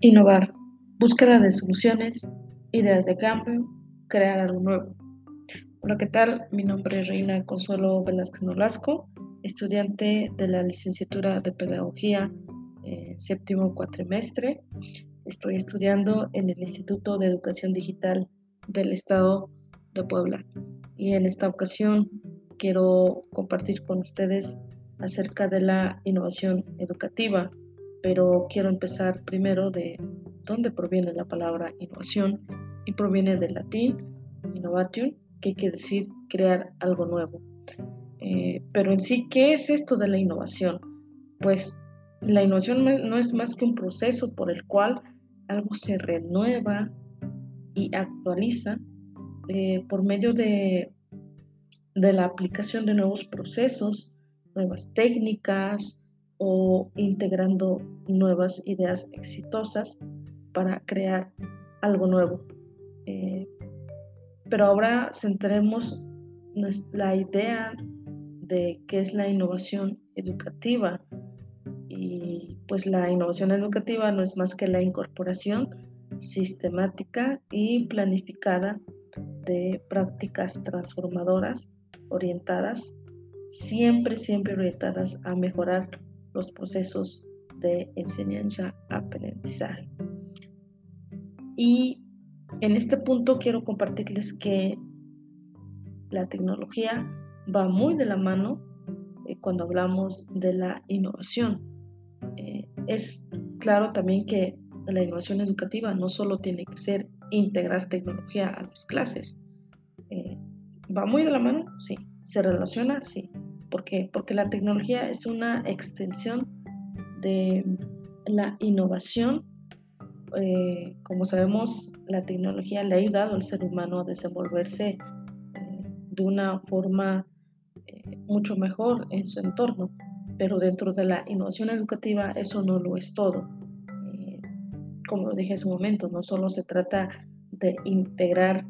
Innovar, búsqueda de soluciones, ideas de cambio, crear algo nuevo. Hola, ¿qué tal? Mi nombre es Reina Consuelo Velázquez Nolasco, estudiante de la licenciatura de Pedagogía eh, séptimo cuatrimestre. Estoy estudiando en el Instituto de Educación Digital del Estado de Puebla y en esta ocasión quiero compartir con ustedes acerca de la innovación educativa pero quiero empezar primero de dónde proviene la palabra innovación y proviene del latín innovation, que quiere decir crear algo nuevo. Eh, pero en sí, ¿qué es esto de la innovación? Pues la innovación no es más que un proceso por el cual algo se renueva y actualiza eh, por medio de, de la aplicación de nuevos procesos, nuevas técnicas, o integrando nuevas ideas exitosas para crear algo nuevo. Eh, pero ahora centremos la idea de qué es la innovación educativa. Y pues la innovación educativa no es más que la incorporación sistemática y planificada de prácticas transformadoras orientadas, siempre, siempre orientadas a mejorar los procesos de enseñanza-aprendizaje. Y en este punto quiero compartirles que la tecnología va muy de la mano eh, cuando hablamos de la innovación. Eh, es claro también que la innovación educativa no solo tiene que ser integrar tecnología a las clases. Eh, ¿Va muy de la mano? Sí. ¿Se relaciona? Sí. ¿Por qué? Porque la tecnología es una extensión de la innovación. Eh, como sabemos, la tecnología le ha ayudado al ser humano a desenvolverse eh, de una forma eh, mucho mejor en su entorno, pero dentro de la innovación educativa eso no lo es todo. como dije hace un momento, no solo se trata de integrar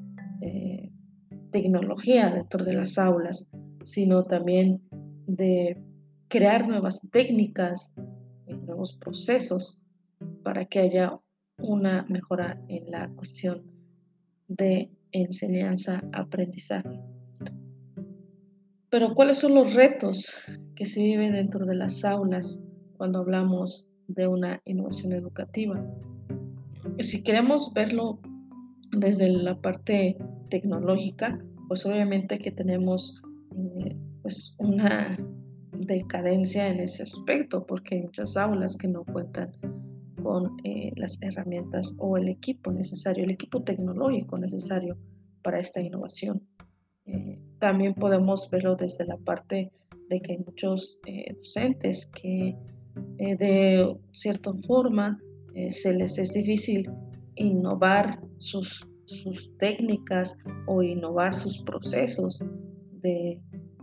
tecnología dentro de las aulas, sino también de crear nuevas técnicas, nuevos procesos para que haya una mejora en la cuestión de enseñanza-aprendizaje. Pero ¿cuáles son los retos que se viven dentro de las aulas cuando hablamos de una innovación educativa? Si queremos verlo desde la parte tecnológica, pues obviamente que tenemos eh, pues una decadencia en ese aspecto, porque hay muchas aulas que no cuentan con eh, las herramientas o el equipo necesario, el equipo tecnológico necesario para esta innovación. Eh, también podemos verlo desde la parte de que hay muchos eh, docentes que de cierta forma se les es difícil innovar sus, sus técnicas o innovar sus procesos de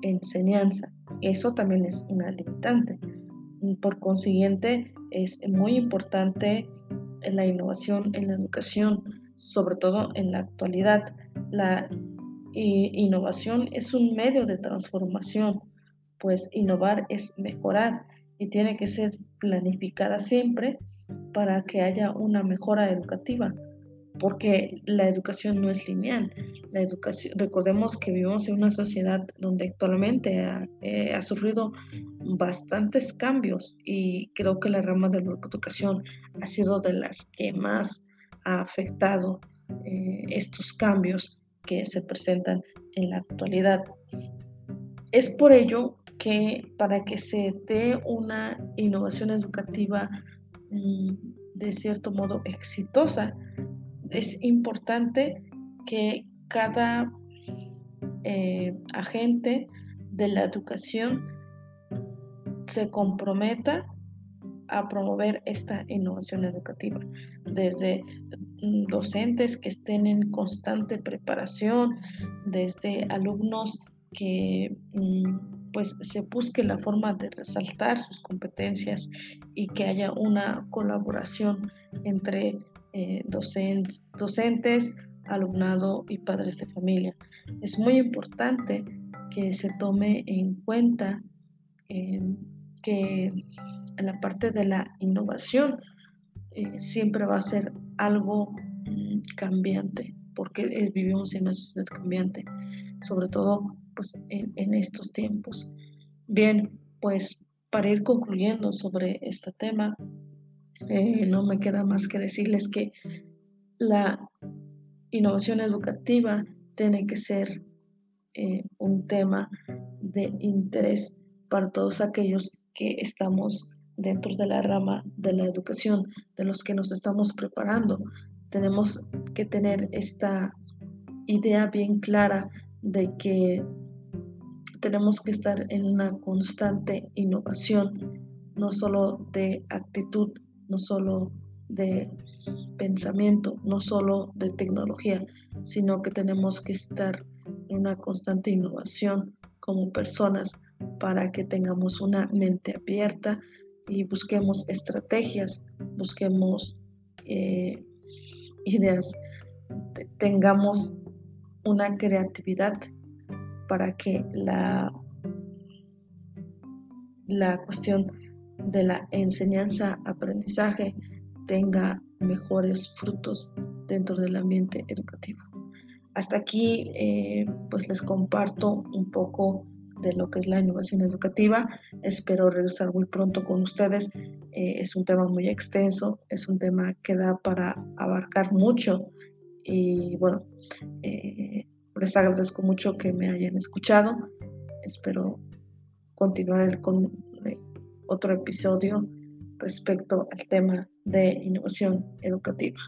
enseñanza. Eso también es una limitante. Por consiguiente, es muy importante la innovación en la educación, sobre todo en la actualidad. La innovación es un medio de transformación, pues innovar es mejorar y tiene que ser planificada siempre para que haya una mejora educativa porque la educación no es lineal. La educación, recordemos que vivimos en una sociedad donde actualmente ha, eh, sufrido bastantes cambios y creo que la rama de la educación ha sido de las que más ha afectado eh, estos cambios que se presentan en la actualidad. Es por ello que para que se dé una innovación educativa mm, de cierto modo exitosa, es importante que cada eh, agente de la educación se comprometa a promover esta innovación educativa, desde docentes que estén en constante preparación, desde alumnos que mm, pues se busque la forma de resaltar sus competencias y que haya una colaboración entre eh, docentes, docentes, alumnado y padres de familia. Es muy importante que se tome en cuenta eh, que en la parte de la innovación eh, siempre va a ser algo mm, cambiante, porque vivimos en una sociedad cambiante, sobre todo pues, en, estos tiempos. Bien, pues para ir concluyendo sobre este tema, eh, no me queda más que decirles que la innovación educativa tiene que ser eh, un tema de interés para todos aquellos que estamos dentro de la rama de la educación, de los que nos estamos preparando. Tenemos que tener esta idea bien clara de que tenemos que estar en una constante innovación, no solo de actitud, no solo de pensamiento, no solo de tecnología, sino que tenemos que estar en una constante innovación como personas para que tengamos una mente abierta y busquemos estrategias, busquemos eh, ideas, tengamos una creatividad para que la, la cuestión de la enseñanza-aprendizaje tenga mejores frutos dentro del ambiente educativo. Hasta aquí eh, pues les comparto un poco de lo que es la innovación educativa. Espero regresar muy pronto con ustedes. Eh, es un tema muy extenso, es un tema que da para abarcar mucho y bueno, eh, les agradezco mucho que me hayan escuchado. Espero continuar con otro episodio respecto al tema de innovación educativa.